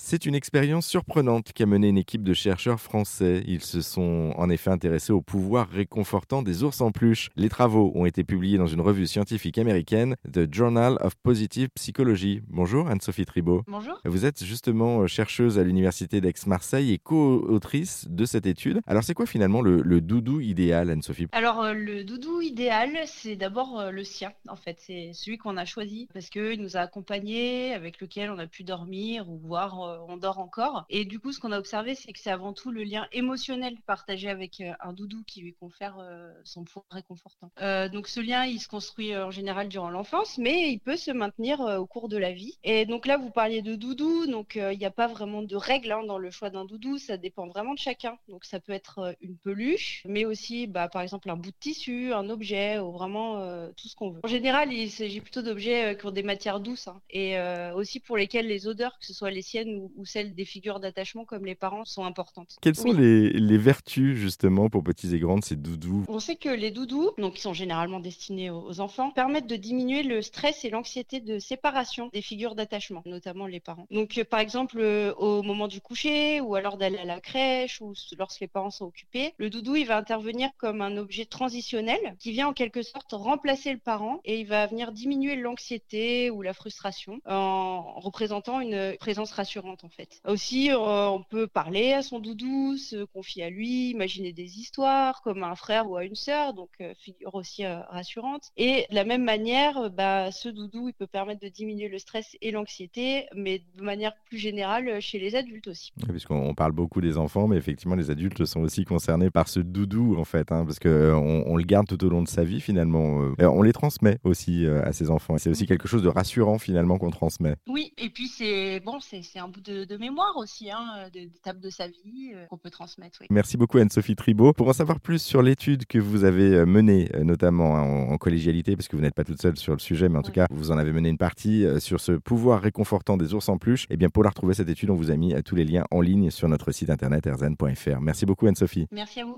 C'est une expérience surprenante qu'a menée une équipe de chercheurs français. Ils se sont en effet intéressés au pouvoir réconfortant des ours en peluche. Les travaux ont été publiés dans une revue scientifique américaine, The Journal of Positive Psychology. Bonjour Anne-Sophie Tribault. Bonjour. Vous êtes justement chercheuse à l'université d'Aix-Marseille et co-autrice de cette étude. Alors c'est quoi finalement le, doudou idéal, Anne-Sophie? Alors euh, le doudou idéal, c'est d'abord euh, le sien en fait. C'est celui qu'on a choisi parce qu'il nous a accompagnés, avec lequel on a pu dormir ou voir euh, on dort encore. Et du coup, ce qu'on a observé, c'est que c'est avant tout le lien émotionnel partagé avec euh, un doudou qui lui confère euh, son pouvoir réconfortant. donc ce lien, il se construit en général durant l'enfance, mais il peut se maintenir au cours de la vie. Et donc là, vous parliez de doudou, donc il n'y a pas vraiment de règles hein, dans le choix d'un doudou, ça dépend vraiment de chacun. Donc ça peut être une peluche, mais aussi bah, par exemple un bout de tissu, un objet, ou vraiment tout ce qu'on veut. En général, il s'agit plutôt d'objets qui ont des matières douces hein, et aussi pour lesquels les odeurs, que ce soit les siennes ou, celles des figures d'attachement comme les parents sont importantes. Quelles sont les, vertus justement pour petits et grands de ces doudous? On sait que les doudous, donc qui sont généralement destinés aux, enfants, permettent de diminuer le stress et l'anxiété de séparation des figures d'attachement, notamment les parents. Donc euh, par exemple euh, au moment du coucher ou alors d'aller à la crèche ou lorsque les parents sont occupés, le doudou il va intervenir comme un objet transitionnel qui vient en quelque sorte remplacer le parent et il va venir diminuer l'anxiété ou la frustration en représentant une présence rassurante en fait. Aussi, euh, on peut parler à son doudou, se confier à lui, imaginer des histoires comme un frère ou à une sœur, donc euh, figure aussi euh, rassurante. Et de la même manière, bah, ce doudou, il peut permettre de diminuer le stress et l'anxiété, mais de manière plus générale chez les adultes aussi. puisqu'on parle beaucoup des enfants, mais effectivement, les adultes sont aussi concernés par ce doudou en fait, hein, parce qu'on on le garde tout au long de sa vie finalement. on les transmet aussi à ses enfants. C'est aussi quelque chose de rassurant finalement qu'on transmet. Oui, et puis c'est bon, c'est un bout de, mémoire aussi, hein, d'étapes de sa vie euh, qu'on peut transmettre. Merci beaucoup Anne-Sophie Tribault. Pour en savoir plus sur l'étude que vous avez euh, menée, euh, notamment en, collégialité, parce que vous n'êtes pas toute seule sur le sujet, mais en tout cas, vous en avez mené une partie sur ce pouvoir réconfortant des ours en peluche, et eh bien pour la retrouver cette étude, on vous a mis tous les liens en ligne sur notre site internet erzan.fr. Merci beaucoup Anne-Sophie. Merci à vous.